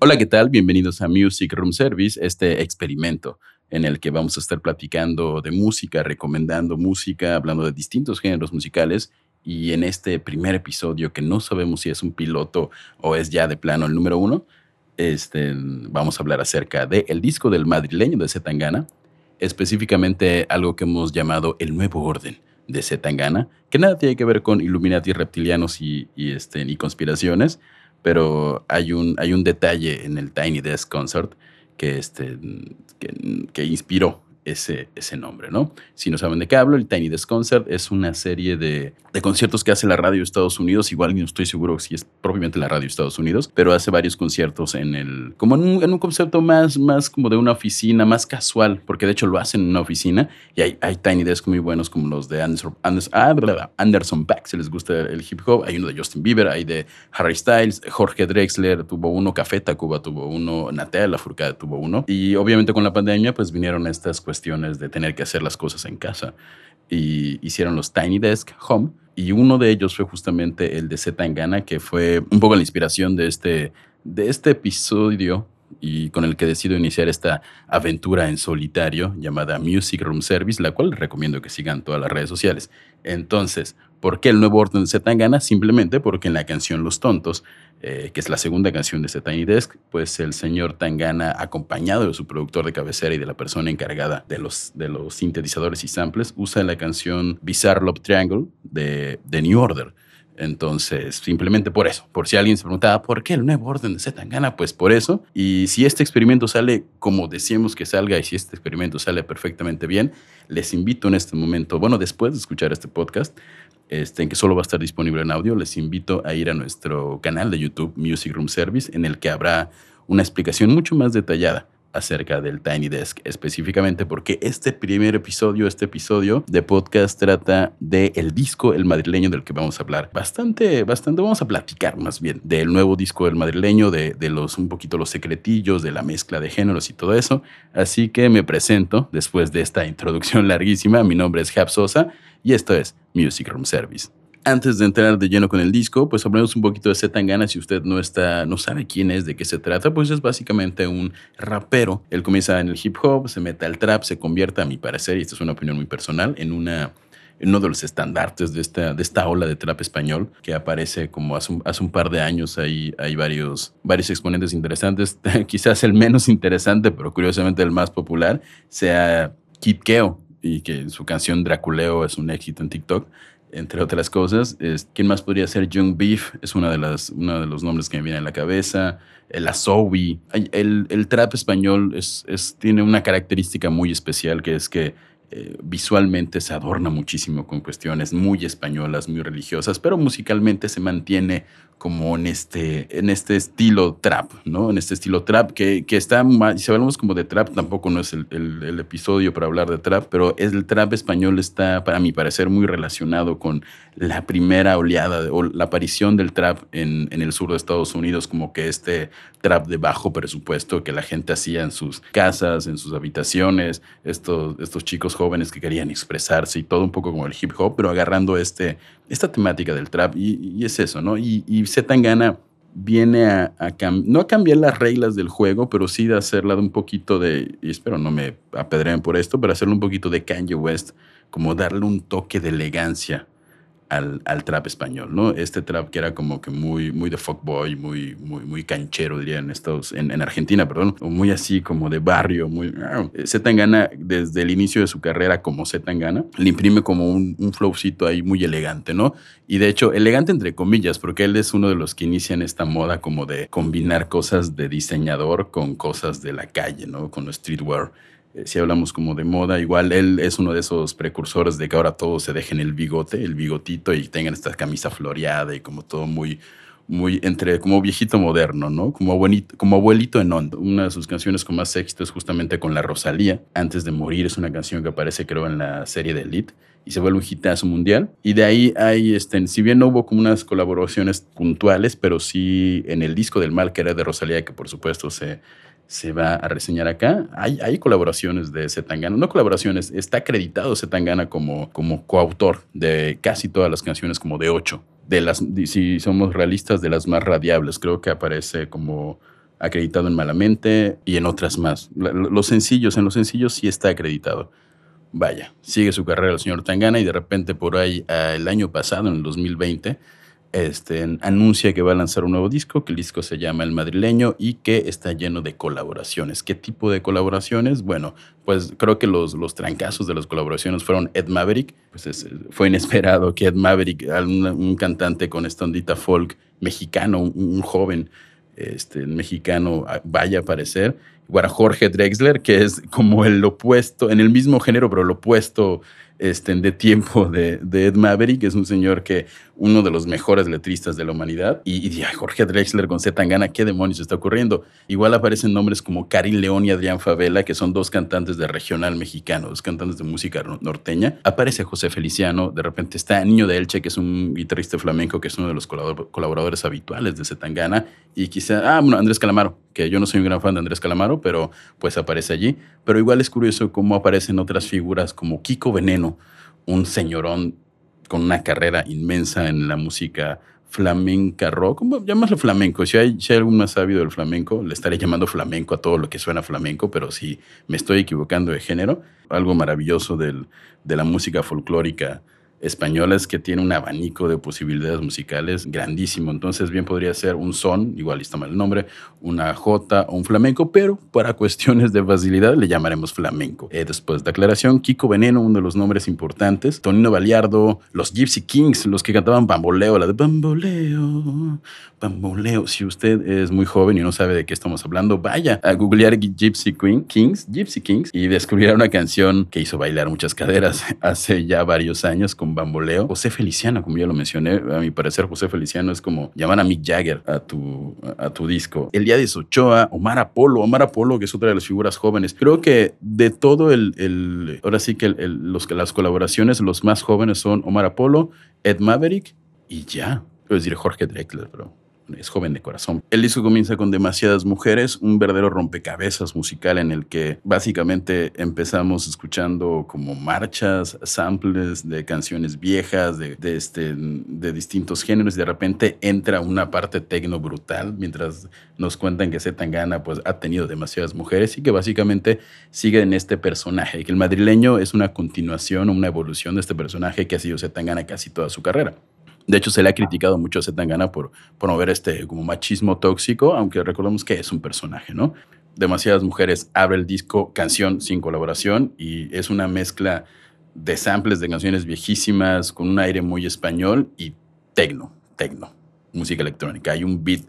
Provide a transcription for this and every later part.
Hola, ¿qué tal? Bienvenidos a Music Room Service, este experimento en el que vamos a estar platicando de música, recomendando música, hablando de distintos géneros musicales. Y en este primer episodio, que no sabemos si es un piloto o es ya de plano el número uno, este, vamos a hablar acerca del el disco del madrileño de Zetangana, específicamente algo que hemos llamado el nuevo orden de Zetangana, que nada tiene que ver con Illuminati reptilianos y, y, este, y conspiraciones, pero hay un, hay un detalle en el Tiny Desk Concert que, este, que, que inspiró ese, ese nombre, ¿no? Si no saben de qué hablo, el Tiny Desk Concert es una serie de, de conciertos que hace la radio de Estados Unidos, igual no estoy seguro si es propiamente la radio de Estados Unidos, pero hace varios conciertos en el, como en un, en un concepto más, más como de una oficina, más casual, porque de hecho lo hacen en una oficina y hay, hay Tiny Desk muy buenos como los de Anderson, Anderson, ah, Anderson Paak, si les gusta el hip hop, hay uno de Justin Bieber, hay de Harry Styles, Jorge Drexler tuvo uno, Café Tacuba tuvo uno, Natalia Lafourcade tuvo uno, y obviamente con la pandemia pues vinieron estas cuestiones de tener que hacer las cosas en casa. Y hicieron los Tiny Desk Home. Y uno de ellos fue justamente el de Z que fue un poco la inspiración de este, de este episodio y con el que decido iniciar esta aventura en solitario llamada Music Room Service, la cual recomiendo que sigan todas las redes sociales. Entonces, ¿por qué el nuevo orden de Zetangana? Simplemente porque en la canción Los Tontos, eh, que es la segunda canción de Tiny Desk, pues el señor Tangana, acompañado de su productor de cabecera y de la persona encargada de los, de los sintetizadores y samples, usa la canción Bizarre Love Triangle de, de New Order entonces, simplemente por eso. Por si alguien se preguntaba, ¿por qué el nuevo orden de Zetangana? Pues por eso. Y si este experimento sale como decíamos que salga y si este experimento sale perfectamente bien, les invito en este momento, bueno, después de escuchar este podcast, este, en que solo va a estar disponible en audio, les invito a ir a nuestro canal de YouTube, Music Room Service, en el que habrá una explicación mucho más detallada acerca del Tiny Desk específicamente porque este primer episodio, este episodio de podcast trata del el disco El Madrileño del que vamos a hablar. Bastante, bastante, vamos a platicar más bien del nuevo disco del Madrileño, de, de los un poquito los secretillos, de la mezcla de géneros y todo eso. Así que me presento después de esta introducción larguísima. Mi nombre es Jab Sosa y esto es Music Room Service antes de entrar de lleno con el disco, pues hablemos un poquito de Zetangana. Si usted no está, no sabe quién es, de qué se trata, pues es básicamente un rapero. Él comienza en el hip hop, se mete al trap, se convierte, a mi parecer, y esta es una opinión muy personal, en uno de los estandartes de esta, de esta ola de trap español que aparece como hace un, hace un par de años. Hay, hay varios, varios exponentes interesantes. Quizás el menos interesante, pero curiosamente el más popular, sea Kid Keo, y que su canción Draculeo es un éxito en TikTok entre otras cosas. ¿Quién más podría ser? Young Beef es una de las, uno de los nombres que me viene a la cabeza. El Asobi. El, el trap español es, es, tiene una característica muy especial que es que eh, visualmente se adorna muchísimo con cuestiones muy españolas, muy religiosas, pero musicalmente se mantiene como en este, en este estilo trap, ¿no? En este estilo trap que, que está, si hablamos como de trap, tampoco no es el, el, episodio para hablar de trap, pero el trap español está, para mi parecer, muy relacionado con la primera oleada o la aparición del trap en, en el sur de Estados Unidos, como que este trap de bajo presupuesto que la gente hacía en sus casas, en sus habitaciones, estos, estos chicos jóvenes que querían expresarse y todo un poco como el hip hop, pero agarrando este, esta temática del trap y, es eso, ¿no? Y, y Zetangana viene a, no a cambiar las reglas del juego, pero sí de hacerla de un poquito de, y espero no me apedreen por esto, pero hacerle un poquito de Kanye West, como darle un toque de elegancia al, al, trap español, ¿no? Este trap que era como que muy, muy de fuckboy, muy, muy, muy canchero, diría en, Estados, en, en Argentina, perdón, o muy así como de barrio, muy... Zetangana, desde el inicio de su carrera como Zetangana, le imprime como un, un flowcito ahí muy elegante, ¿no? Y de hecho, elegante entre comillas, porque él es uno de los que inician esta moda como de combinar cosas de diseñador con cosas de la calle, ¿no? Con streetwear. Eh, si hablamos como de moda, igual él es uno de esos precursores de que ahora todos se dejen el bigote, el bigotito y tengan esta camisa floreada y como todo muy, muy entre como viejito moderno, ¿no? Como abuelito, como abuelito en hondo. Una de sus canciones con más éxito es justamente con la Rosalía. Antes de morir es una canción que aparece creo en la serie de Elite y se vuelve un hitazo mundial. Y de ahí hay, este, si bien no hubo como unas colaboraciones puntuales, pero sí en el disco del mal que era de Rosalía, que por supuesto se se va a reseñar acá. Hay, colaboraciones de Zetangana, no colaboraciones, está acreditado Zetangana como, como coautor de casi todas las canciones, como de ocho. De las, si somos realistas, de las más radiables, creo que aparece como acreditado en Malamente y en otras más. Los sencillos, en los sencillos sí está acreditado. Vaya, sigue su carrera el señor Tangana y de repente por ahí, ah, el año pasado, en el 2020, este, anuncia que va a lanzar un nuevo disco, que el disco se llama El Madrileño y que está lleno de colaboraciones. ¿Qué tipo de colaboraciones? Bueno, pues creo que los, los trancazos de las colaboraciones fueron Ed Maverick, pues fue inesperado que Ed Maverick, un, cantante con esta ondita folk mexicano, un, joven este, mexicano, vaya a aparecer. Bueno, Jorge Drexler, que es como el opuesto, en el mismo género, pero el opuesto este, de tiempo de, de Ed Maverick, que es un señor que uno de los mejores letristas de la humanidad. Y, y Jorge Drexler con Z Tangana, ¿qué demonios está ocurriendo? Igual aparecen nombres como Karin León y Adrián Favela, que son dos cantantes de regional mexicano, dos cantantes de música norteña. Aparece José Feliciano, de repente está Niño de Elche, que es un guitarrista flamenco, que es uno de los colaboradores habituales de Z Tangana. Y quizá, ah, bueno, Andrés Calamaro, que yo no soy un gran fan de Andrés Calamaro, pero pues aparece allí. Pero igual es curioso cómo aparecen otras figuras como Kiko Veneno, un señorón con una carrera inmensa en la música flamenca rock, llamarlo flamenco. Si hay, si hay algún más sabio del flamenco, le estaré llamando flamenco a todo lo que suena flamenco, pero si me estoy equivocando de género, algo maravilloso del, de la música folclórica españolas que tiene un abanico de posibilidades musicales grandísimo. Entonces, bien podría ser un son, igual está mal el nombre, una jota o un flamenco, pero para cuestiones de facilidad le llamaremos flamenco. Eh, después de aclaración, Kiko Veneno, uno de los nombres importantes, Tonino Baliardo, los Gypsy Kings, los que cantaban Bamboleo, la de Bamboleo, Bamboleo. Si usted es muy joven y no sabe de qué estamos hablando, vaya a googlear Gypsy Kings, Gypsy Kings, y descubrirá una canción que hizo bailar muchas caderas hace ya varios años con bamboleo. José Feliciano, como ya lo mencioné, a mi parecer José Feliciano es como llamar a Mick Jagger a tu, a tu disco. El día de Sochoa, Omar Apolo, Omar Apolo, que es otra de las figuras jóvenes. Creo que de todo el, ahora sí que las colaboraciones, los más jóvenes son Omar Apolo, Ed Maverick y ya. Quiero decir Jorge Drexler, pero es joven de corazón. El disco comienza con demasiadas mujeres, un verdadero rompecabezas musical en el que básicamente empezamos escuchando como marchas, samples de canciones viejas, de, este, de distintos géneros, y de repente entra una parte tecno brutal, mientras nos cuentan que Zetangana pues ha tenido demasiadas mujeres y que básicamente sigue en este personaje, que el madrileño es una continuación o una evolución de este personaje que ha sido Zetangana casi toda su carrera. De hecho, se le ha criticado mucho a Zetangana por promover este como machismo tóxico, aunque recordemos que es un personaje, ¿no? Demasiadas mujeres abre el disco canción sin colaboración y es una mezcla de samples de canciones viejísimas con un aire muy español y tecno, tecno, música electrónica. Hay un beat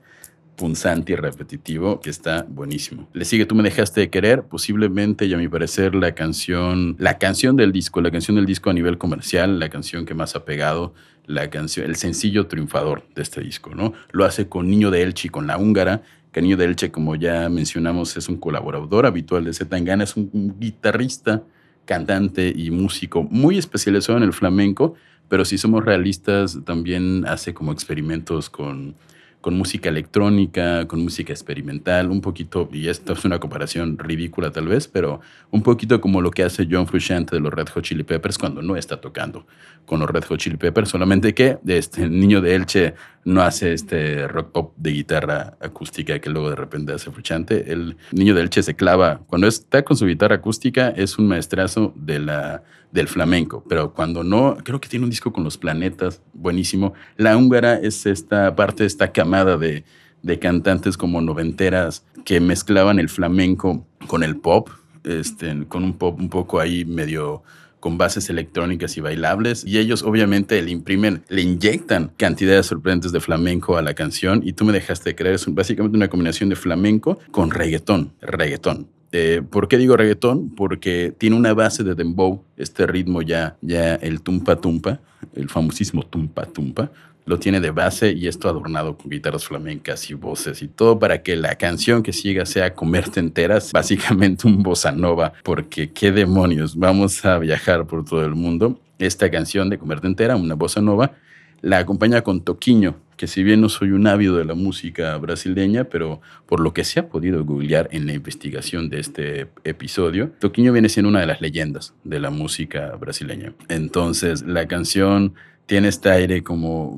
punzante y repetitivo que está buenísimo. Le sigue Tú me dejaste de querer, posiblemente y a mi parecer la canción, la canción del disco, la canción del disco a nivel comercial, la canción que más ha pegado, la canción, el sencillo triunfador de este disco, ¿no? Lo hace con Niño de Elche y con La Húngara, que Niño de Elche, como ya mencionamos, es un colaborador habitual de Zetangana, es un guitarrista, cantante y músico muy especializado en el flamenco, pero si somos realistas, también hace como experimentos con con música electrónica, con música experimental, un poquito, y esto es una comparación ridícula tal vez, pero un poquito como lo que hace John Frusciante de los Red Hot Chili Peppers cuando no está tocando con los Red Hot Chili Peppers, solamente que este niño de Elche no hace este rock pop de guitarra acústica que luego de repente hace Frusciante. El niño de Elche se clava, cuando está con su guitarra acústica es un maestrazo de la, del flamenco, pero cuando no, creo que tiene un disco con los planetas, buenísimo. La húngara es esta parte de esta camada de, de cantantes como noventeras que mezclaban el flamenco con el pop, este, con un pop un poco ahí medio con bases electrónicas y bailables y ellos obviamente le imprimen, le inyectan cantidades sorprendentes de flamenco a la canción y tú me dejaste creer, es básicamente una combinación de flamenco con reggaetón, reggaetón. Eh, ¿Por qué digo reggaetón? Porque tiene una base de dembow, este ritmo ya, ya el tumpa tumpa, el famosísimo tumpa tumpa, lo tiene de base y esto adornado con guitarras flamencas y voces y todo para que la canción que siga sea comerte enteras, básicamente un bossa nova, porque qué demonios, vamos a viajar por todo el mundo. Esta canción de comerte entera, una bossa nova, la acompaña con Toquiño, que si bien no soy un ávido de la música brasileña, pero por lo que se ha podido googlear en la investigación de este episodio, Toquiño viene siendo una de las leyendas de la música brasileña. Entonces, la canción tiene este aire como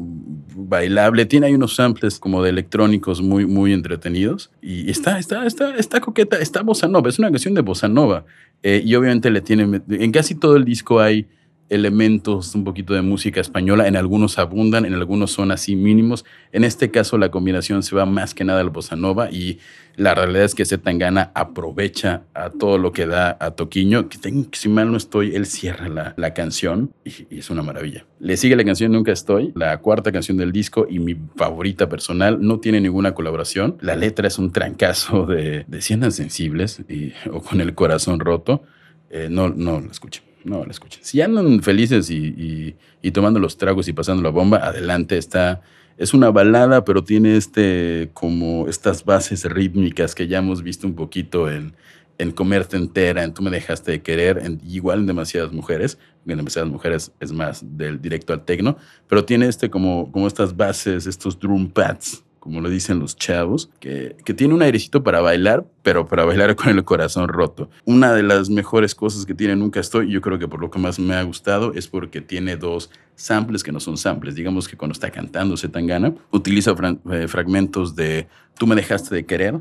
bailable, tiene ahí unos samples como de electrónicos muy, muy entretenidos y está, está, está, está coqueta, está bossa nova, es una canción de bossa nova eh, y obviamente le tiene, en casi todo el disco hay elementos un poquito de música española, en algunos abundan, en algunos son así mínimos. En este caso la combinación se va más que nada al bossa nova y la realidad es que Zetangana aprovecha a todo lo que da a Toquiño, que, si mal no estoy, él cierra la, la canción y, es una maravilla. Le sigue la canción Nunca Estoy, la cuarta canción del disco y mi favorita personal, no tiene ninguna colaboración. La letra es un trancazo de, de si sensibles y, o con el corazón roto. Eh, no, no la escuchen. No la escuchen. Si andan felices y, tomando los tragos y pasando la bomba, adelante está. Es una balada, pero tiene este como estas bases rítmicas que ya hemos visto un poquito en, en Comerte entera, en Tú me dejaste de querer, en, igual en demasiadas mujeres, en demasiadas mujeres es más del directo al tecno, pero tiene este como, como estas bases, estos drum pads como lo dicen los chavos, que, tiene un airecito para bailar, pero para bailar con el corazón roto. Una de las mejores cosas que tiene Nunca Estoy, yo creo que por lo que más me ha gustado, es porque tiene dos samples que no son samples. Digamos que cuando está cantando Zetangana, utiliza eh, fragmentos de Tú me dejaste de querer,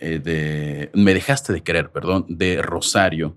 eh, de Me dejaste de querer, perdón, de Rosario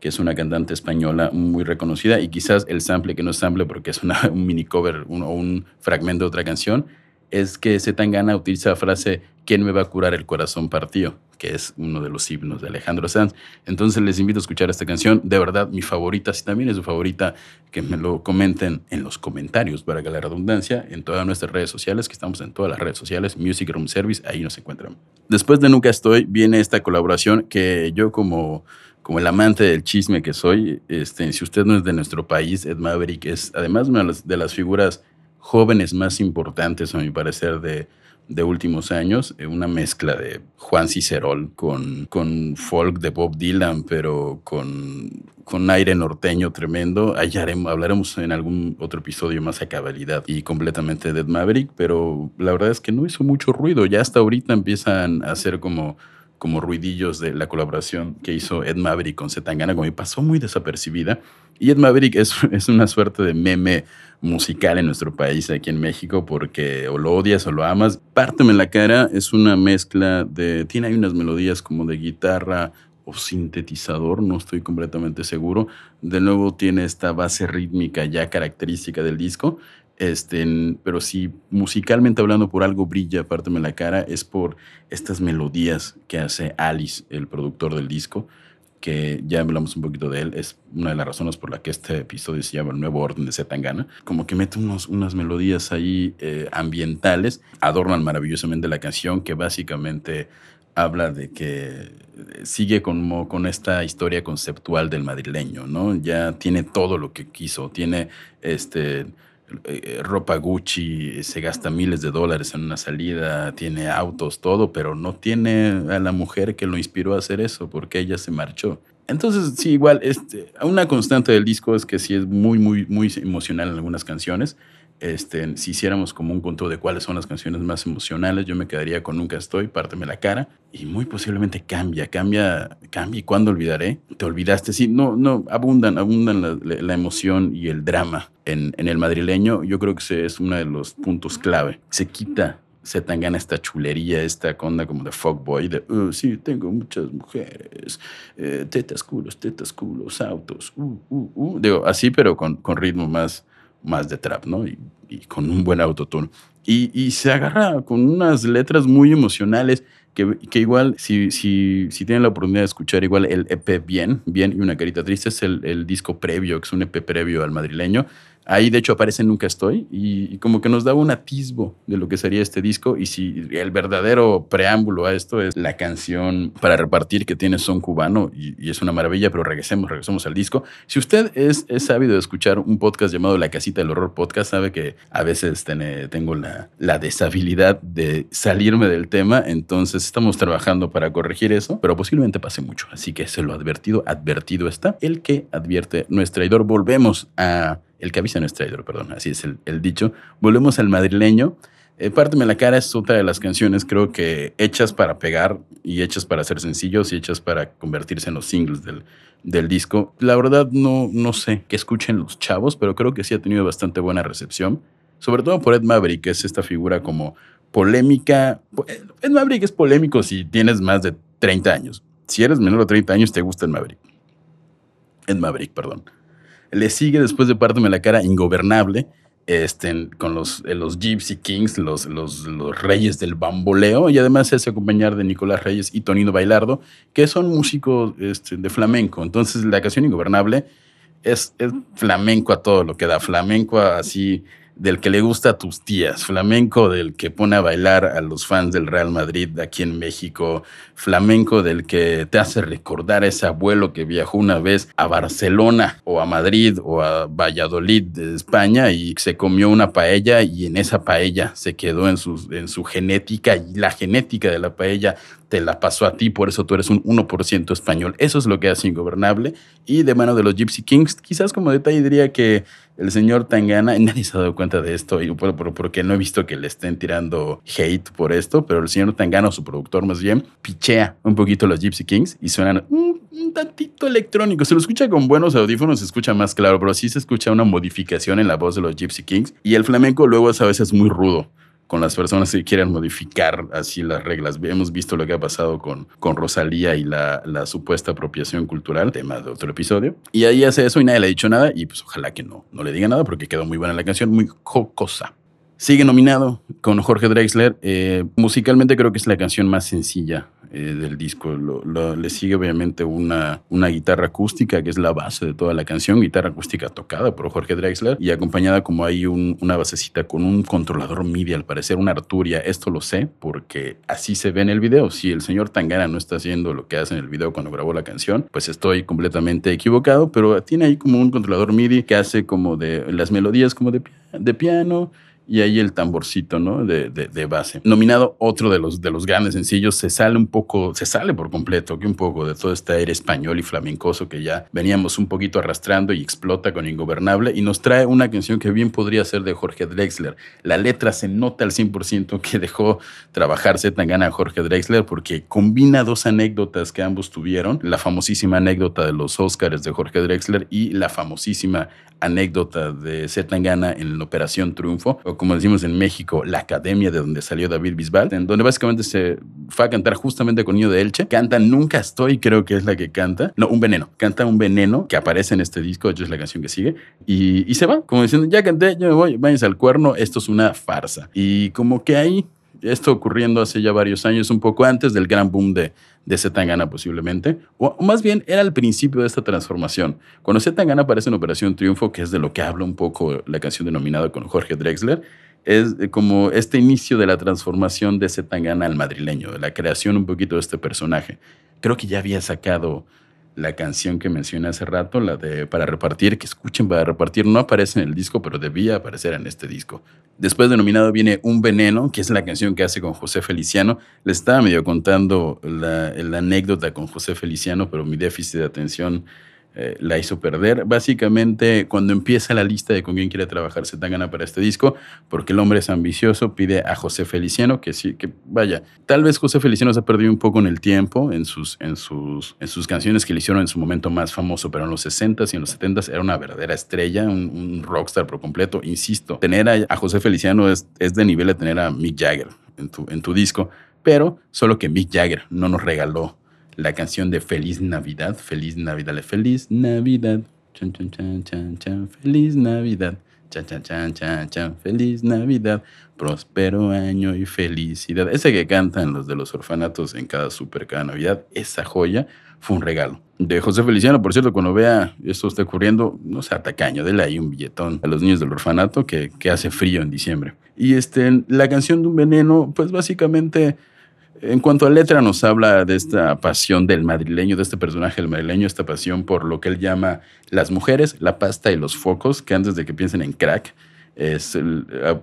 que es una cantante española muy reconocida, y quizás el sample que no es sample porque es una, un mini cover o un fragmento de otra canción, es que Zetangana utiliza la frase ¿Quién me va a curar el corazón partido? que es uno de los himnos de Alejandro Sanz. Entonces les invito a escuchar esta canción, de verdad mi favorita, si también es su favorita, que me lo comenten en los comentarios, para que la redundancia, en todas nuestras redes sociales, que estamos en todas las redes sociales, Music Room Service, ahí nos encuentran. Después de Nunca Estoy, viene esta colaboración que yo como como el amante del chisme que soy, este, si usted no es de nuestro país, Ed Maverick es además una de las figuras jóvenes más importantes, a mi parecer, de, de últimos años, eh, una mezcla de Juan Cicerol con, con folk de Bob Dylan, pero con, con aire norteño tremendo. Ahí hablaremos en algún otro episodio más a cabalidad y completamente de Maverick, pero la verdad es que no hizo mucho ruido. Ya hasta ahorita empiezan a hacer como como ruidillos de la colaboración que hizo Ed Maverick con Zetangana, como me pasó muy desapercibida. Y Ed Maverick es, es una suerte de meme musical en nuestro país, aquí en México, porque o lo odias o lo amas. Párteme la cara es una mezcla de. Tiene ahí unas melodías como de guitarra o sintetizador, no estoy completamente seguro. De nuevo tiene esta base rítmica ya característica del disco este, pero si musicalmente hablando por algo brilla, párteme la cara, es por estas melodías que hace Alice, el productor del disco, que ya hablamos un poquito de él, es una de las razones por la que este episodio se llama El Nuevo Orden de Zetangana. Como que mete unos, unas melodías ahí eh, ambientales, adornan maravillosamente la canción, que básicamente habla de que sigue con, con esta historia conceptual del madrileño, ¿no? Ya tiene todo lo que quiso, tiene este eh, ropa Gucci, se gasta miles de dólares en una salida, tiene autos, todo, pero no tiene a la mujer que lo inspiró a hacer eso porque ella se marchó. Entonces, sí, igual, este, una constante del disco es que sí es muy, muy, muy emocional en algunas canciones. Este, si hiciéramos como un control de cuáles son las canciones más emocionales, yo me quedaría con Nunca Estoy, Párteme la cara, y muy posiblemente cambia, cambia, cambia, ¿y cuándo olvidaré? Te olvidaste, sí, no, no, abundan, abundan la, emoción y el drama en, en, el madrileño, yo creo que ese es uno de los puntos clave. Se quita se gana esta chulería, esta conda como de fuckboy, de, oh, sí, tengo muchas mujeres, eh, tetas, culos, tetas, culos, autos, uh, uh, uh. Digo, así, pero con, con ritmo más, más de trap, ¿no? Y, con un buen autotune. Y, y, se agarra con unas letras muy emocionales que, que igual, si, si, si, tienen la oportunidad de escuchar igual el EP Bien, Bien y una carita triste, es el, el disco previo, que es un EP previo al madrileño. Ahí de hecho aparece Nunca Estoy y, como que nos da un atisbo de lo que sería este disco y si el verdadero preámbulo a esto es la canción para repartir que tiene son cubano y, es una maravilla, pero regresemos, regresemos al disco. Si usted es, es sabido de escuchar un podcast llamado La Casita del Horror Podcast, sabe que a veces tengo la, la deshabilidad de salirme del tema, entonces estamos trabajando para corregir eso, pero posiblemente pase mucho, así que se lo advertido, advertido está. El que advierte no es traidor. Volvemos a el que avisa no es traidor, perdón, así es el, dicho. Volvemos al madrileño. Eh, Párteme la cara es otra de las canciones, creo que hechas para pegar y hechas para ser sencillos y hechas para convertirse en los singles del, del disco. La verdad no, no sé qué escuchen los chavos, pero creo que sí ha tenido bastante buena recepción. Sobre todo por Ed Maverick, que es esta figura como polémica. Ed Maverick es polémico si tienes más de 30 años. Si eres menor de 30 años, te gusta Ed Maverick. Ed Maverick, perdón. Le sigue después de Párteme la cara Ingobernable, este, con los, eh, los Gypsy Kings, los, los, los, reyes del bamboleo, y además se hace acompañar de Nicolás Reyes y Tonino Bailardo, que son músicos este, de flamenco. Entonces la canción Ingobernable es, es, flamenco a todo lo que da, flamenco así del que le gusta a tus tías, flamenco del que pone a bailar a los fans del Real Madrid aquí en México, flamenco del que te hace recordar a ese abuelo que viajó una vez a Barcelona o a Madrid o a Valladolid de España y se comió una paella y en esa paella se quedó en su, en su genética y la genética de la paella te la pasó a ti, por eso tú eres un 1% español. Eso es lo que hace ingobernable. Y de mano de los Gypsy Kings, quizás como detalle diría que el señor Tangana, nadie se ha dado cuenta de esto, porque no he visto que le estén tirando hate por esto, pero el señor Tangana, o su productor más bien, pichea un poquito los Gypsy Kings y suenan un, un tantito electrónico. Se lo escucha con buenos audífonos, se escucha más claro, pero sí se escucha una modificación en la voz de los Gypsy Kings. Y el flamenco luego es a veces muy rudo con las personas que quieren modificar así las reglas. Hemos visto lo que ha pasado con, con Rosalía y la, la supuesta apropiación cultural, tema de otro episodio. Y ahí hace eso y nadie le ha dicho nada y pues ojalá que no, no le diga nada porque quedó muy buena la canción, muy jocosa. Sigue nominado con Jorge Drexler. Eh, musicalmente creo que es la canción más sencilla eh, del disco. Le sigue obviamente una, una guitarra acústica, que es la base de toda la canción, guitarra acústica tocada por Jorge Drexler y acompañada como hay un, una basecita con un controlador MIDI, al parecer una Arturia. Esto lo sé porque así se ve en el video. Si el señor Tangana no está haciendo lo que hace en el video cuando grabó la canción, pues estoy completamente equivocado, pero tiene ahí como un controlador MIDI que hace como de las melodías como de, de piano y ahí el tamborcito, ¿no? De, de, de, base. Nominado otro de los, de los grandes sencillos, se sale un poco, se sale por completo, que un poco de todo este aire español y flamencoso que ya veníamos un poquito arrastrando y explota con Ingobernable y nos trae una canción que bien podría ser de Jorge Drexler. La letra se nota al 100% que dejó trabajarse tan gana Jorge Drexler porque combina dos anécdotas que ambos tuvieron, la famosísima anécdota de los Oscars de Jorge Drexler y la famosísima anécdota de Zetangana en la Operación Triunfo, o como decimos en México, la academia de donde salió David Bisbal, en donde básicamente se fue a cantar justamente con Niño de Elche. Canta Nunca Estoy, creo que es la que canta. No, Un Veneno. Canta Un Veneno, que aparece en este disco, de hecho es la canción que sigue, y, y se va, como diciendo, ya canté, ya me voy, váyanse al cuerno, esto es una farsa. Y como que ahí esto ocurriendo hace ya varios años, un poco antes del gran boom de, de Zetangana posiblemente, o más bien era el principio de esta transformación. Cuando Zetangana aparece en Operación Triunfo, que es de lo que habla un poco la canción denominada con Jorge Drexler, es como este inicio de la transformación de Zetangana al madrileño, de la creación un poquito de este personaje. Creo que ya había sacado la canción que mencioné hace rato, la de Para Repartir, que escuchen Para Repartir, no aparece en el disco, pero debía aparecer en este disco. Después de nominado viene Un Veneno, que es la canción que hace con José Feliciano. Les estaba medio contando la, la anécdota con José Feliciano, pero mi déficit de atención eh, la hizo perder. Básicamente, cuando empieza la lista de con quién quiere trabajar Zetangana para este disco, porque el hombre es ambicioso, pide a José Feliciano, que sí, que vaya, tal vez José Feliciano se ha perdido un poco en el tiempo, en sus, en sus, en sus canciones que le hicieron en su momento más famoso, pero en los 60s y en los 70s era una verdadera estrella, un, rockstar por completo. Insisto, tener a, a José Feliciano es, es de nivel de tener a Mick Jagger en tu, en tu disco, pero solo que Mick Jagger no nos regaló la canción de Feliz Navidad, Feliz Navidad, Feliz Navidad, chan, chan, chan, chan, chan, Feliz Navidad, chan, chan, chan, chan, chan, Feliz Navidad, próspero año y felicidad. Ese que cantan los de los orfanatos en cada super, cada Navidad, esa joya fue un regalo. De José Feliciano, por cierto, cuando vea esto está ocurriendo, no sea tacaño, dele ahí un billetón a los niños del orfanato que, que hace frío en diciembre. Y este, la canción de un veneno, pues básicamente en cuanto a letra, nos habla de esta pasión del madrileño, de este personaje del madrileño, esta pasión por lo que él llama las mujeres, la pasta y los focos, que antes de que piensen en crack,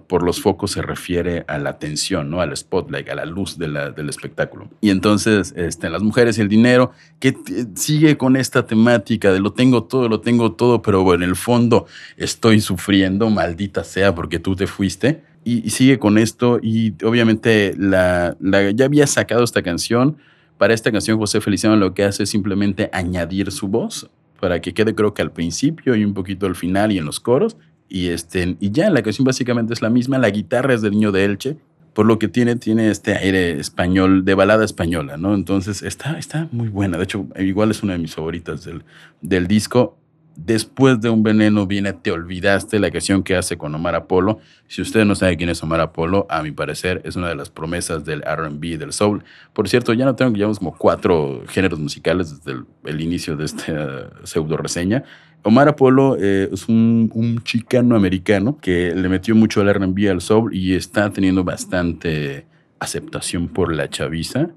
por los focos se refiere a la atención, ¿no? al spotlight, a la luz del espectáculo. Y entonces, este, las mujeres y el dinero, que sigue con esta temática de lo tengo todo, lo tengo todo, pero en el fondo estoy sufriendo, maldita sea, porque tú te fuiste y, sigue con esto y obviamente la, ya había sacado esta canción. Para esta canción José Feliciano lo que hace es simplemente añadir su voz para que quede creo que al principio y un poquito al final y en los coros. Y, este, y ya, la canción básicamente es la misma. La guitarra es del niño de Elche, por lo que tiene, tiene este aire español, de balada española, ¿no? Entonces está, está muy buena. De hecho, igual es una de mis favoritas del, del disco. Después de un veneno viene Te olvidaste, la canción que hace con Omar Apolo. Si usted no sabe quién es Omar Apolo, a mi parecer es una de las promesas del RB, del soul. Por cierto, ya no tengo, llevamos como cuatro géneros musicales desde el, inicio de esta pseudo reseña. Omar Apolo eh, es un, un, chicano americano que le metió mucho al RB, al soul y está teniendo bastante aceptación por la chaviza.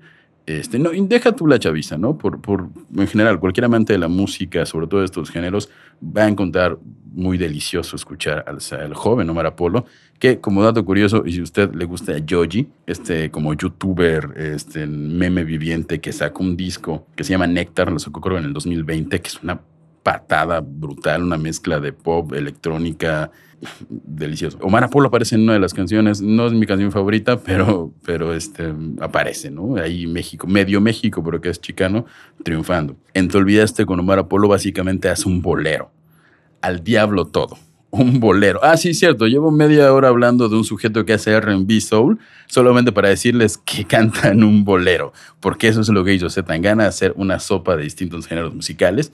Este, no, deja tú la chaviza, ¿no? Por, por, en general, cualquier amante de la música, sobre todo de estos géneros, va a encontrar muy delicioso escuchar al, joven Omar Apolo, que como dato curioso, y si usted le gusta a Joji, este como youtuber, este meme viviente que sacó un disco que se llama Néctar, lo sacó creo en el 2020, que es una patada brutal, una mezcla de pop, electrónica, delicioso. Omar Apolo aparece en una de las canciones, no es mi canción favorita, pero, pero este, aparece, ¿no? Ahí México, medio México, pero que es chicano, triunfando. En Te Olvidaste con Omar Apolo básicamente hace un bolero. Al diablo todo. Un bolero. Ah, sí, cierto. Llevo media hora hablando de un sujeto que hace RB Soul solamente para decirles que canta en un bolero. Porque eso es lo que hizo Zetangana, hacer una sopa de distintos géneros musicales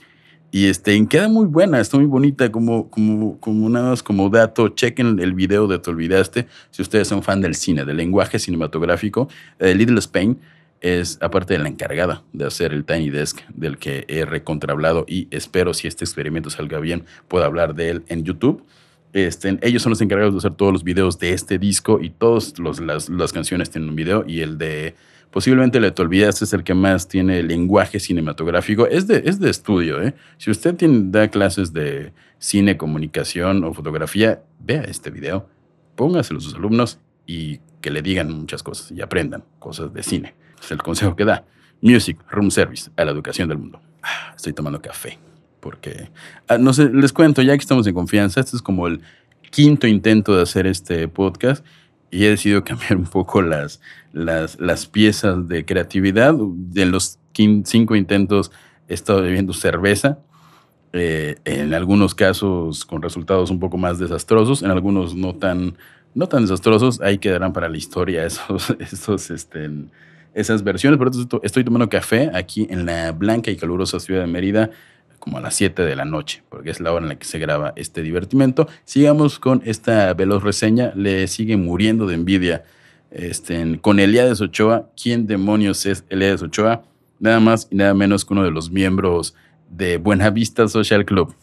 y este, queda muy buena, está muy bonita, como, como, como nada más como dato. Chequen el video de Te Olvidaste. Si ustedes son fan del cine, del lenguaje cinematográfico, eh, Little Spain es, aparte de la encargada de hacer el Tiny Desk, del que he recontrablado y espero, si este experimento salga bien, pueda hablar de él en YouTube. Este, ellos son los encargados de hacer todos los videos de este disco y todas las, las canciones tienen un video y el de Posiblemente le te olvidaste es el que más tiene lenguaje cinematográfico. Es de, es de estudio, ¿eh? Si usted tiene, da clases de cine, comunicación o fotografía, vea este video, póngaselo a sus alumnos y que le digan muchas cosas y aprendan cosas de cine. Es el consejo que da. Music, Room Service, a la educación del mundo. Ah, estoy tomando café porque, ah, no sé, les cuento, ya que estamos en confianza, este es como el quinto intento de hacer este podcast y he decidido cambiar un poco las, las, las piezas de creatividad. En los cinco intentos he estado bebiendo cerveza, eh, en algunos casos con resultados un poco más desastrosos, en algunos no tan, no tan desastrosos. Ahí quedarán para la historia esos, esos, este, esas versiones. Por eso estoy tomando café aquí en la blanca y calurosa ciudad de Mérida como a las 7 de la noche, porque es la hora en la que se graba este divertimento. Sigamos con esta veloz reseña. Le sigue muriendo de envidia este, con Eliades Ochoa. ¿Quién demonios es Eliades Ochoa? Nada más y nada menos que uno de los miembros de Buenavista Social Club.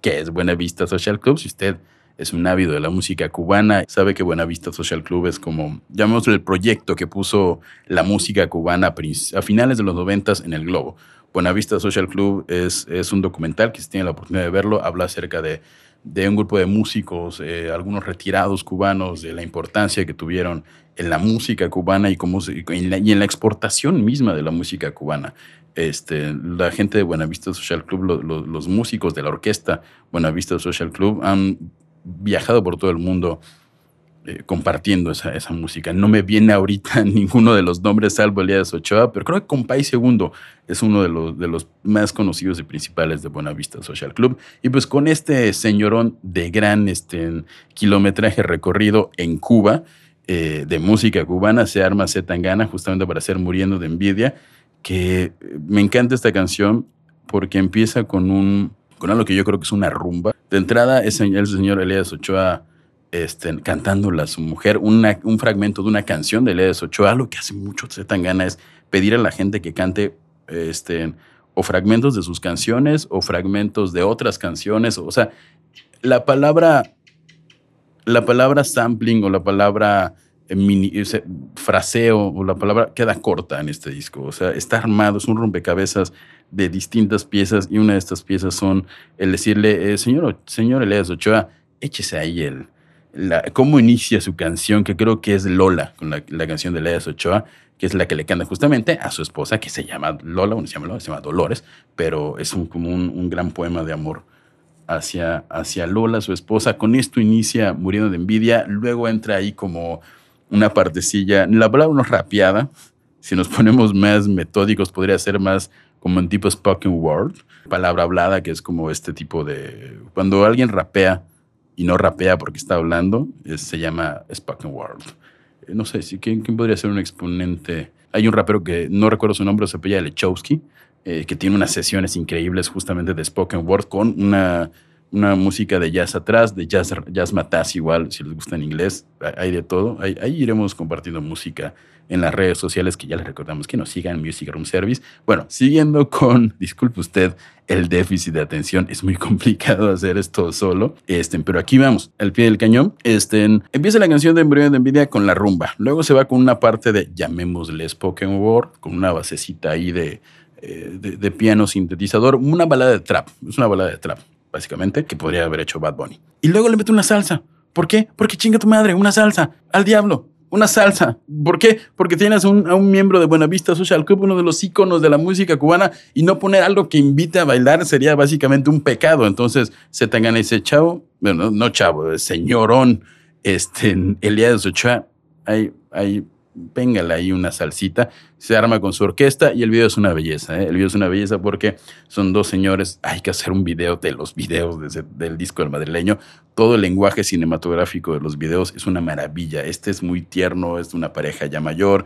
¿Qué es Buenavista Social Club? Si usted es un ávido de la música cubana, sabe que Buenavista Social Club es como, llamémoslo el proyecto que puso la música cubana a finales de los noventas en el globo. Buenavista Social Club es, es un documental que si tiene la oportunidad de verlo, habla acerca de, de un grupo de músicos, eh, algunos retirados cubanos, de la importancia que tuvieron en la música cubana y, cómo y, en la, exportación misma de la música cubana. Este, la gente de Buenavista Social Club, los músicos de la orquesta Buenavista Social Club han viajado por todo el mundo eh, compartiendo esa, esa, música. No me viene ahorita ninguno de los nombres salvo Elías Ochoa, pero creo que Compay Segundo es uno de los, de los más conocidos y principales de Buenavista Social Club. Y pues con este señorón de gran este, kilometraje recorrido en Cuba, eh, de música cubana, se arma Z Tangana justamente para hacer Muriendo de Envidia, que me encanta esta canción porque empieza con un con algo que yo creo que es una rumba. De entrada, es el señor Elías Ochoa este, cantándola a su mujer, un fragmento de una canción de Lea Ochoa, lo que hace mucho tan gana es pedir a la gente que cante este, o fragmentos de sus canciones o fragmentos de otras canciones. O sea, la palabra, la palabra sampling o la palabra eh, fraseo o la palabra queda corta en este disco. O sea, está armado, es un rompecabezas de distintas piezas y una de estas piezas son el decirle, eh, señor, señor Elias Ochoa, échese ahí el, cómo inicia su canción, que creo que es Lola, con la, canción de Lea Ochoa, que es la que le canta justamente a su esposa, que se llama Lola, bueno, se llama, Dolores, pero es un, como un, gran poema de amor hacia, hacia Lola, su esposa. Con esto inicia muriendo de envidia. Luego entra ahí como una partecilla, la palabra no rapeada. Si nos ponemos más metódicos, podría ser más como en tipo spoken word, palabra hablada, que es como este tipo de. Cuando alguien rapea y no rapea porque está hablando, se llama spoken word. Eh, no sé, ¿quién, ¿quién podría ser un exponente? Hay un rapero que no recuerdo su nombre, se apella Lechowski, eh, que tiene unas sesiones increíbles justamente de spoken word con una, una música de jazz atrás, de jazz, jazz mataz igual, si les gusta en inglés, hay de todo. Ahí, iremos compartiendo música en las redes sociales, que ya les recordamos que nos sigan Music Room Service. Bueno, siguiendo con, disculpe usted, el déficit de atención, es muy complicado hacer esto solo, este, pero aquí vamos, al pie del cañón. Este, empieza la canción de Embrión de Nvidia con la rumba, luego se va con una parte de, llamémosle spoken word, con una basecita ahí eh, de, de piano sintetizador, una balada de trap, es una balada de trap, básicamente, que podría haber hecho Bad Bunny. Y luego le mete una salsa. ¿Por qué? Porque chinga tu madre, una salsa, al diablo una salsa. ¿Por qué? Porque tienes un, a un miembro de Buenavista Social Club, uno de los íconos de la música cubana, y no poner algo que invite a bailar sería básicamente un pecado. Entonces, se tengan ese chavo, bueno, no chavo, señorón, este, Elías Ochoa, hay, hay véngale ahí una salsita, se arma con su orquesta y el video es una belleza, ¿eh? el video es una belleza porque son dos señores, hay que hacer un video de los videos del disco del madrileño, todo el lenguaje cinematográfico de los videos es una maravilla, este es muy tierno, es una pareja ya mayor,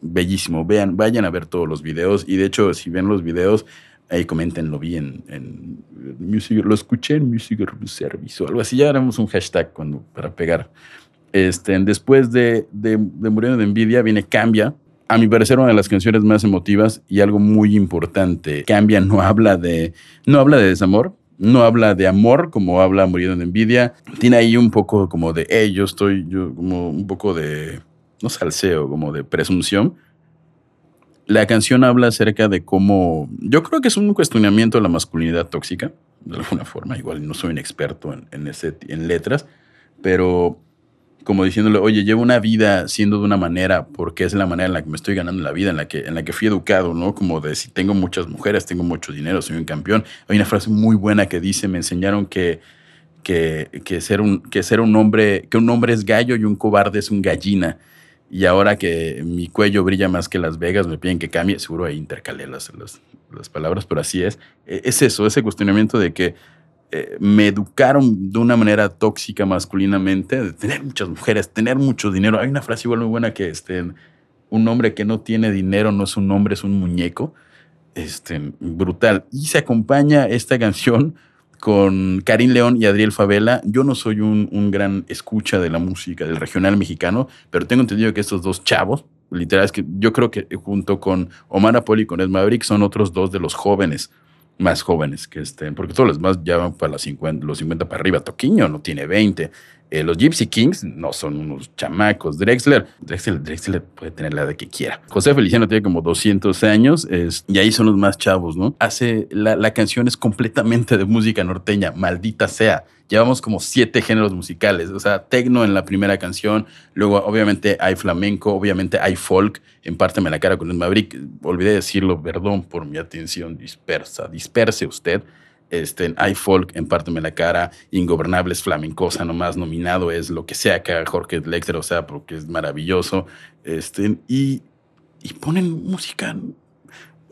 bellísimo, vean, vayan a ver todos los videos y de hecho si ven los videos, ahí comenten, lo vi en, en music, lo escuché en Music Service o algo así, ya haremos un hashtag cuando, para pegar este, después de, de, de Muriendo de Envidia viene Cambia. A mi parecer, una de las canciones más emotivas y algo muy importante. Cambia no habla de, no habla de desamor, no habla de amor como habla Muriendo de Envidia. Tiene ahí un poco como de, hey, yo estoy, yo como un poco de, no salseo, como de presunción. La canción habla acerca de cómo, yo creo que es un cuestionamiento de la masculinidad tóxica, de alguna forma. Igual no soy un experto en, en, ese, en letras, pero como diciéndole, oye, llevo una vida siendo de una manera porque es la manera en la que me estoy ganando la vida, en la que, en la que fui educado, ¿no? Como de si tengo muchas mujeres, tengo mucho dinero, soy un campeón. Hay una frase muy buena que dice, me enseñaron que, que, que, ser, un, que ser un hombre, que un hombre es gallo y un cobarde es un gallina. Y ahora que mi cuello brilla más que Las Vegas, me piden que cambie, seguro ahí intercalé las, las, las palabras, pero así es. E, es eso, ese cuestionamiento de que eh, me educaron de una manera tóxica masculinamente, de tener muchas mujeres, tener mucho dinero. Hay una frase igual muy buena que este, un hombre que no tiene dinero no es un hombre, es un muñeco. Este, brutal. Y se acompaña esta canción con Karim León y Adriel Favela. Yo no soy un, un, gran escucha de la música del regional mexicano, pero tengo entendido que estos dos chavos, literal, es que yo creo que junto con Omar Apoli y con Ed Maverick son otros dos de los jóvenes más jóvenes que estén, porque todos los demás ya van para los 50, los 50 para arriba. Toquiño no tiene 20. Eh, los Gypsy Kings no son unos chamacos. Drexler, Drexler, Drexler puede tener la edad que quiera. José Feliciano tiene como 200 años es, y ahí son los más chavos, ¿no? Hace, la, la canción es completamente de música norteña, maldita sea llevamos como siete géneros musicales. O sea, tecno en la primera canción, luego obviamente hay flamenco, obviamente hay folk, en parte me la cara con el Maverick. Olvidé decirlo, perdón por mi atención dispersa. Disperse usted. Este, hay folk, en parte me la cara, Ingobernables, flamencosa, nomás nominado es lo que sea que Jorge Lexter, o sea, porque es maravilloso. Este, y, y ponen música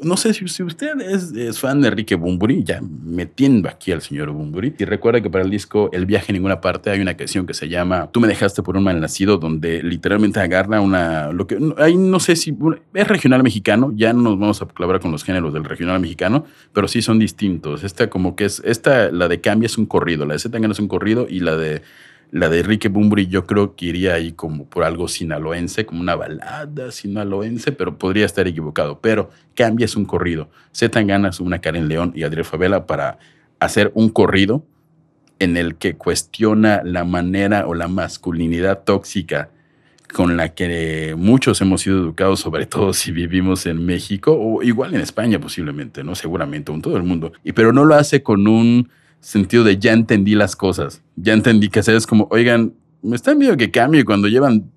no sé si, si usted es, fan de Enrique Bumburi, ya metiendo aquí al señor Bumburi. Y recuerda que para el disco El viaje en ninguna parte hay una canción que se llama Tú me dejaste por un mal nacido, donde literalmente agarra una. Lo que, ahí no sé si. Es regional mexicano, ya no nos vamos a clavar con los géneros del regional mexicano, pero sí son distintos. Esta, como que es. Esta, la de Cambia es un corrido, la de Z es un corrido y la de la de Enrique Bumburi yo creo que iría ahí como por algo sinaloense, como una balada sinaloense, pero podría estar equivocado. Pero cambia es un corrido. Z ganas una Karen León y Adriel Favela para hacer un corrido en el que cuestiona la manera o la masculinidad tóxica con la que muchos hemos sido educados, sobre todo si vivimos en México o igual en España posiblemente, ¿no? Seguramente, en todo el mundo. Y pero no lo hace con un sentido de ya entendí las cosas, ya entendí que hacer. Es como, oigan, me están viendo que cambie cuando llevan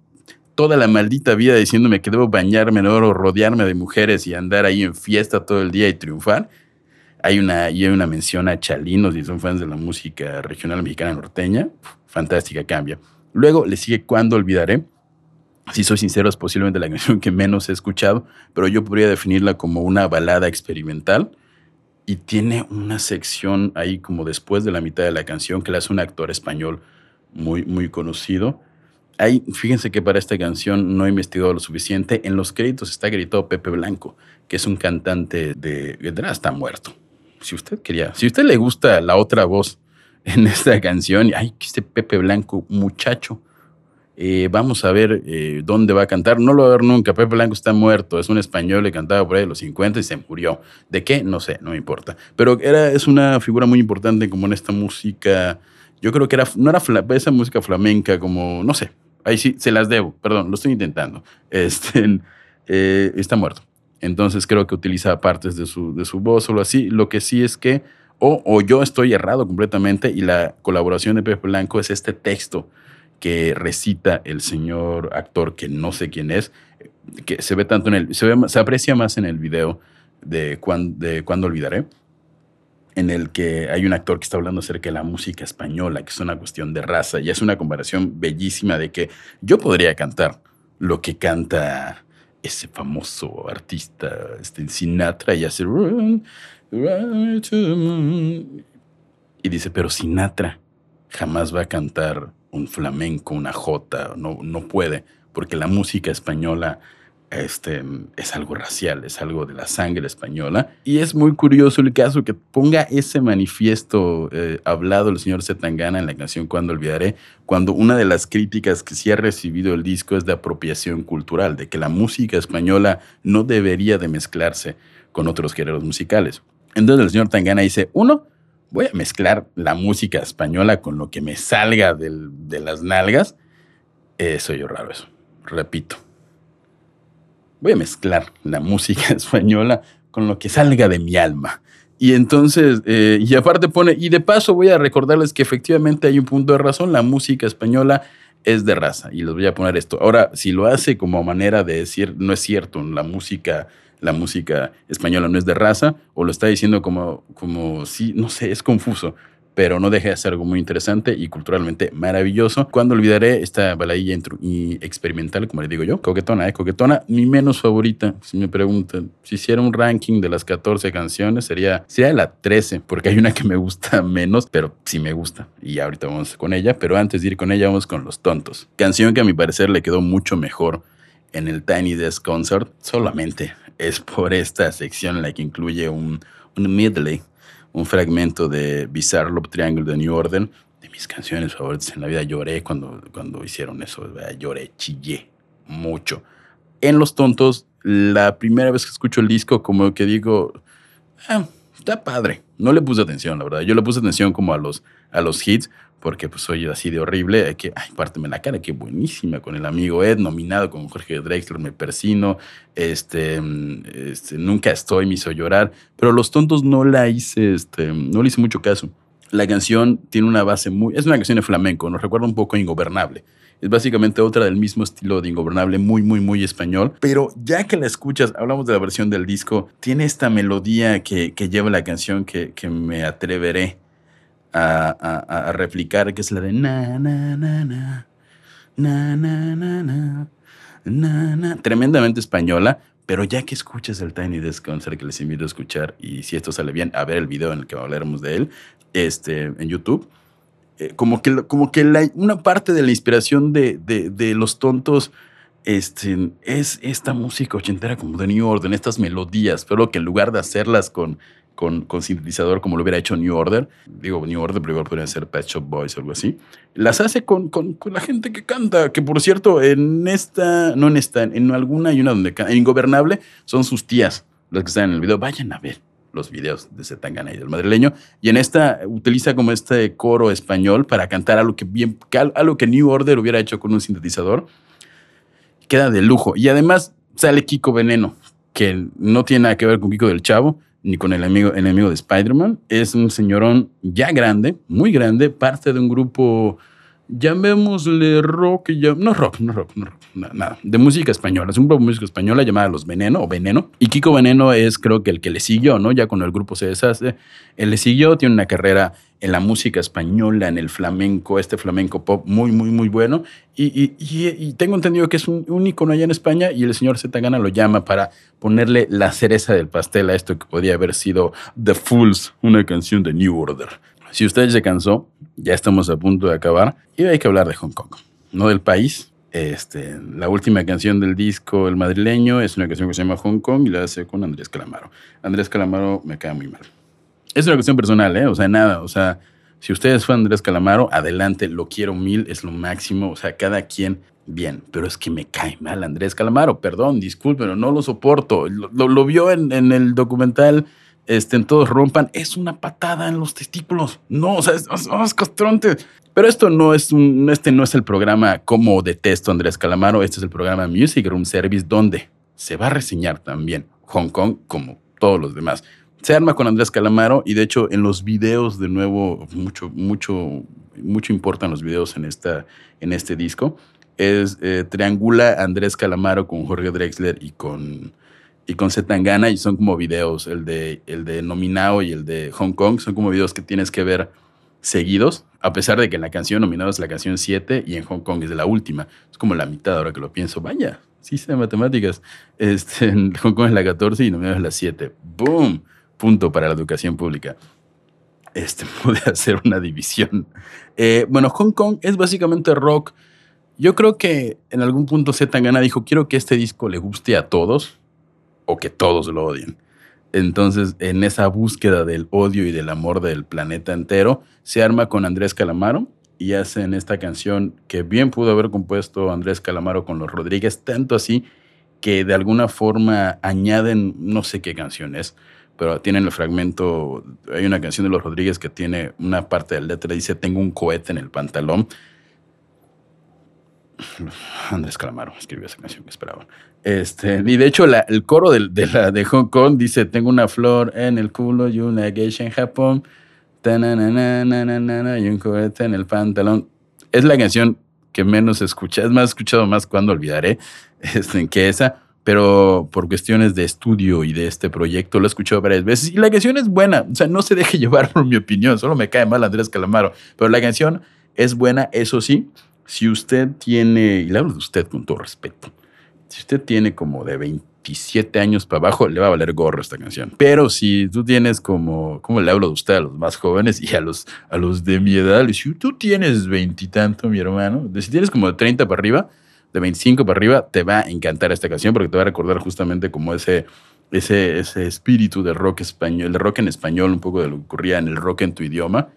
toda la maldita vida diciéndome que debo bañarme en oro, rodearme de mujeres y andar ahí en fiesta todo el día y triunfar. Hay una, hay una mención a Chalinos y son fans de la música regional mexicana norteña. Fantástica, cambia. Luego le sigue Cuando Olvidaré. Si soy sincero, es posiblemente la canción que menos he escuchado, pero yo podría definirla como una balada experimental. Y tiene una sección ahí como después de la mitad de la canción que la hace un actor español muy, muy conocido. Ahí, fíjense que para esta canción no he investigado lo suficiente. En los créditos está gritado Pepe Blanco, que es un cantante de... Está muerto si usted quería, si usted le gusta la otra voz en esta canción, ay, este Pepe Blanco, muchacho, eh, vamos a ver eh, dónde va a cantar. No lo va a ver nunca. Pepe Blanco está muerto. Es un español que cantaba por ahí de los 50 y se murió. ¿De qué? No sé, no importa. Pero era, es una figura muy importante como en esta música. Yo creo que era, no era esa música flamenca como, no sé. Ahí sí, se las debo. Perdón, lo estoy intentando. Este, eh, está muerto. Entonces creo que utiliza partes de su, de su voz o lo así. Lo que sí es que, o, o yo estoy errado completamente y la colaboración de Pepe Blanco es este texto que recita el señor actor que no sé quién es, que se ve tanto en el, se, ve, se aprecia más en el video de, de Cuando Olvidaré, en el que hay un actor que está hablando acerca de la música española, que es una cuestión de raza, y es una comparación bellísima de que yo podría cantar lo que canta ese famoso artista este, Sinatra y hace... Y dice, pero Sinatra jamás va a cantar un flamenco, una jota, no, no puede, porque la música española este, es algo racial, es algo de la sangre española. Y es muy curioso el caso que ponga ese manifiesto eh, hablado el señor Zetangana en la canción Cuando Olvidaré, cuando una de las críticas que sí ha recibido el disco es de apropiación cultural, de que la música española no debería de mezclarse con otros géneros musicales. Entonces el señor Tangana dice, uno, voy a mezclar la música española con lo que me salga de las nalgas. Eh, soy yo raro eso, repito voy a mezclar la música española con lo que salga de mi alma. Y entonces, eh, y aparte pone, y de paso voy a recordarles que efectivamente hay un punto de razón, la música española es de raza, y les voy a poner esto. Ahora, si lo hace como manera de decir, no es cierto, la música, la música española no es de raza, o lo está diciendo como, como sí, no sé, es confuso pero no deja de ser algo muy interesante y culturalmente maravilloso. Cuando olvidaré esta baladilla experimental, como le digo yo, coquetona, ¿eh? coquetona, mi menos favorita, si me preguntan. Si hiciera un ranking de las 14 canciones, sería, sería la 13, porque hay una que me gusta menos, pero sí me gusta. Y ahorita vamos con ella, pero antes de ir con ella, vamos con Los Tontos. Canción que a mi parecer le quedó mucho mejor en el Tiny Desk Concert, solamente es por esta sección en la que incluye un, un medley un fragmento de Bizarre Love Triangle de New Order, de mis canciones favoritas en la vida. Lloré cuando, cuando hicieron eso, lloré, chillé mucho. En Los Tontos, la primera vez que escucho el disco, como que digo, ah, está padre. No le puse atención, la verdad. Yo le puse atención como a los, a los hits, porque pues soy así de horrible, que, ay, párteme la cara, qué buenísima, con el amigo Ed, nominado con Jorge Drexler, me persino, este, este, nunca estoy, me hizo llorar, pero Los Tontos no la hice, este, no le hice mucho caso. La canción tiene una base muy, es una canción de flamenco, nos recuerda un poco Ingobernable. Es básicamente otra del mismo estilo de Ingobernable, muy, muy, muy español. Pero ya que la escuchas, hablamos de la versión del disco, tiene esta melodía que, que lleva la canción que, que me atreveré a, a, replicar, que es la de na, na, na, na, na, na, na, na. Na, na. tremendamente española, pero ya que escuchas el Tiny Desk Concert que les invito a escuchar y si esto sale bien, a ver el video en el que hablaremos de él este, en YouTube, eh, como que, como que la, una parte de la inspiración de, de, de los tontos este, es esta música ochentera como de New Order, estas melodías, pero que en lugar de hacerlas con con, con, sintetizador como lo hubiera hecho New Order. Digo, New Order, pero igual podrían ser Pet Shop Boys o algo así. Las hace con, con, con, la gente que canta, que por cierto, en esta, no en esta, en alguna y una donde en Ingobernable, son sus tías las que están en el video. Vayan a ver los videos de Zetangana y del madrileño. Y en esta utiliza como este coro español para cantar algo que, bien, algo que New Order hubiera hecho con un sintetizador. Queda de lujo. Y además sale Kiko Veneno, que no tiene nada que ver con Kiko del Chavo, ni con el enemigo, enemigo de Spider-Man. Es un señorón ya grande, muy grande, parte de un grupo, llamémosle rock, ya, no rock, no rock, no rock. Nada, de música española. Es un grupo de música española llamada Los Veneno o Veneno. Y Kiko Veneno es creo que el que le siguió, ¿no? Ya cuando el grupo se deshace, él le siguió, tiene una carrera en la música española, en el flamenco, este flamenco pop muy, muy, muy bueno. Y, tengo entendido que es un, un icono allá en España y el señor Zetangana lo llama para ponerle la cereza del pastel a esto que podía haber sido The Fools, una canción de New Order. Si usted se cansó, ya estamos a punto de acabar y hay que hablar de Hong Kong, no del país. Este, la última canción del disco El Madrileño es una canción que se llama Hong Kong y la hace con Andrés Calamaro. Andrés Calamaro me cae muy mal. Es una cuestión personal, ¿eh? O sea, nada, o sea, si ustedes fue Andrés Calamaro, adelante, lo quiero mil, es lo máximo, o sea, cada quien bien, pero es que me cae mal Andrés Calamaro, perdón, disculpen, no lo soporto. Lo, vio en, en, el documental este, Todos Rompan, es una patada en los testículos. No, o sea, es, es, castronte. Pero esto no es un, este no es el programa como detesto Andrés Calamaro, este es el programa Music Room Service donde se va a reseñar también Hong Kong como todos los demás. Se arma con Andrés Calamaro y de hecho en los videos de nuevo mucho mucho mucho importan los videos en esta en este disco es eh, triangula Andrés Calamaro con Jorge Drexler y con y con Zetangana y son como videos, el de, el de Nominao y el de Hong Kong, son como videos que tienes que ver seguidos, a pesar de que la canción Nominado es la canción 7 y en Hong Kong es de la última. Es como la mitad ahora que lo pienso. Vaya, sí sé matemáticas. Este, en Hong Kong es la 14 y Nominado es la 7. ¡Boom! Punto para la educación pública. Este puede hacer una división. Eh, bueno, Hong Kong es básicamente rock. Yo creo que en algún punto Zetangana dijo, quiero que este disco le guste a todos o que todos lo odien. Entonces, en esa búsqueda del odio y del amor del planeta entero, se arma con Andrés Calamaro y hacen esta canción que bien pudo haber compuesto Andrés Calamaro con los Rodríguez, tanto así que de alguna forma añaden, no sé qué canción es, pero tienen el fragmento, hay una canción de los Rodríguez que tiene una parte de la letra, dice, tengo un cohete en el pantalón. Andrés Calamaro escribió esa canción que esperaba. Este, y de hecho, el coro de, la, de Hong Kong dice: Tengo una flor en el culo y una geisha en Japón. y un cohete en el pantalón. Es la canción que menos escucha. Es más escuchado más cuando olvidaré este, que esa. Pero por cuestiones de estudio y de este proyecto lo he escuchado varias veces. Y la canción es buena. O sea, no se deje llevar por mi opinión. Solo me cae mal Andrés Calamaro. Pero la canción es buena, eso sí. Si usted tiene, y le hablo de usted con todo respeto, si usted tiene como de 27 años para abajo, le va a valer gorro esta canción. Pero si tú tienes como, ¿cómo le hablo de usted a los más jóvenes y a los, a los de mi edad? Si tú tienes veintitanto, mi hermano, si tienes como de 30 para arriba, de 25 para arriba, te va a encantar esta canción porque te va a recordar justamente como ese, ese, ese espíritu de rock español, de rock en español, un poco de lo que ocurría en el rock en tu idioma.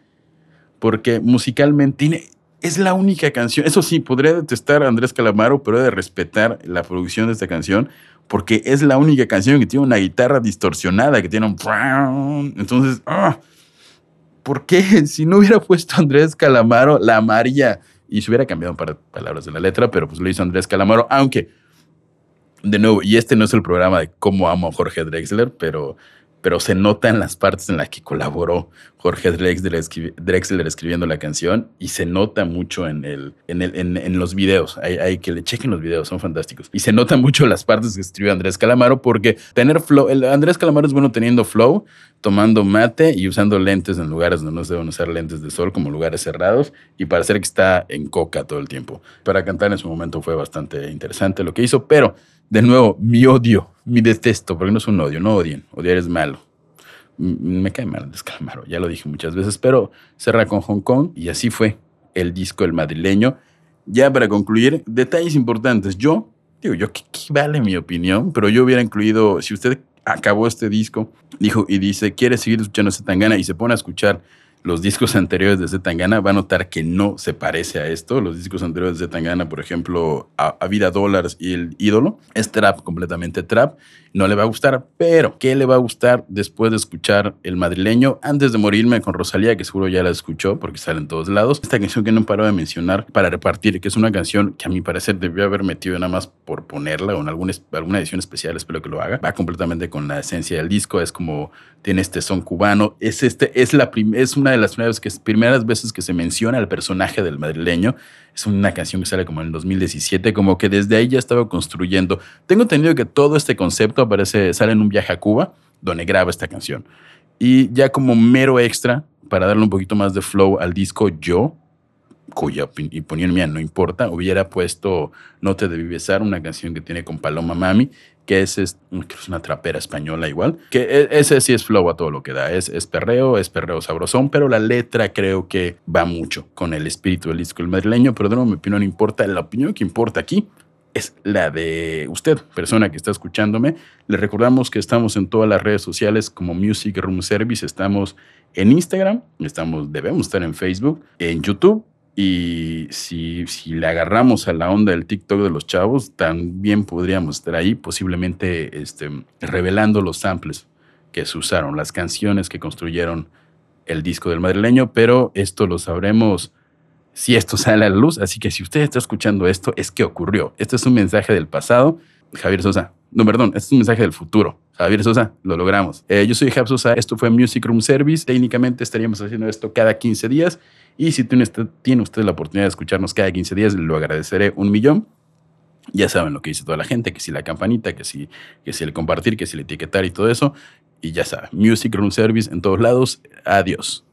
Porque musicalmente tiene, es la única canción. Eso sí, podría detestar a Andrés Calamaro, pero he de respetar la producción de esta canción porque es la única canción que tiene una guitarra distorsionada, que tiene un... Entonces, ah, ¿por qué? Si no hubiera puesto Andrés Calamaro, la María, y se hubiera cambiado para palabras de la letra, pero pues lo hizo Andrés Calamaro, aunque, de nuevo, y este no es el programa de cómo amo a Jorge Drexler, pero pero se nota en las partes en las que colaboró Jorge Drexler, escribiendo la canción y se nota mucho en, el, en, el, en, los videos. Hay, que le chequen los videos, son fantásticos. Y se nota mucho las partes que escribió Andrés Calamaro porque tener flow, el Andrés Calamaro es bueno teniendo flow, tomando mate y usando lentes en lugares donde no se deben usar lentes de sol, como lugares cerrados, y parecer que está en coca todo el tiempo. Para cantar en su momento fue bastante interesante lo que hizo, pero de nuevo, mi odio, mi detesto, porque no es un odio, no odien, odiar es malo. Me cae mal Descalmaro, ya lo dije muchas veces, pero cerra con Hong Kong y así fue el disco El Madrileño. Ya para concluir, detalles importantes. Yo, digo, yo, ¿qué, vale mi opinión? Pero yo hubiera incluido, si usted acabó este disco, dijo y dice, quiere seguir escuchando Tangana y se pone a escuchar los discos anteriores de Zetangana, va a notar que no se parece a esto. Los discos anteriores de Zetangana, por ejemplo, a, Vida Dólares y El Ídolo, es trap, completamente trap. No le va a gustar, pero ¿qué le va a gustar después de escuchar El Madrileño? Antes de morirme con Rosalía, que seguro ya la escuchó porque sale en todos lados. Esta canción que no paro de mencionar para repartir, que es una canción que a mi parecer debió haber metido nada más por ponerla o en alguna, alguna edición especial, espero que lo haga. Va completamente con la esencia del disco, es como tiene este son cubano. Es, este, es, la es una de las primeras, primeras veces que se menciona al personaje del madrileño Es una canción que sale como en el 2017, como que desde ahí ya estaba construyendo. Tengo entendido que todo este concepto aparece, sale en un viaje a Cuba, donde graba esta canción. Y ya como mero extra, para darle un poquito más de flow al disco, yo, cuya opinión mía no importa, hubiera puesto No te debí besar, una canción que tiene con Paloma Mami, que es, es, una trapera española igual, que e, ese sí es flow a todo lo que da, es, es perreo, es perreo sabrosón, pero la letra creo que va mucho con el espíritu del disco el madrileño, pero de nuevo mi opinión no importa, la opinión que importa aquí es la de usted, persona que está escuchándome. Le recordamos que estamos en todas las redes sociales como Music Room Service, estamos en Instagram, estamos, debemos estar en Facebook, en YouTube y si, si, le agarramos a la onda del TikTok de los chavos, también podríamos estar ahí, posiblemente este, revelando los samples que se usaron, las canciones que construyeron el disco del madrileño, pero esto lo sabremos si esto sale a la luz. Así que si usted está escuchando esto, es que ocurrió. Este es un mensaje del pasado. Javier Sosa, no, perdón, este es un mensaje del futuro. Javier Sosa, lo logramos. Eh, yo soy Javier Sosa, esto fue Music Room Service. Técnicamente estaríamos haciendo esto cada 15 días y si tiene usted, tiene usted la oportunidad de escucharnos cada 15 días, lo agradeceré un millón. Ya saben lo que dice toda la gente, que si la campanita, que si, que si el compartir, que si el etiquetar y todo eso. Y ya saben, Music Room Service en todos lados. Adiós.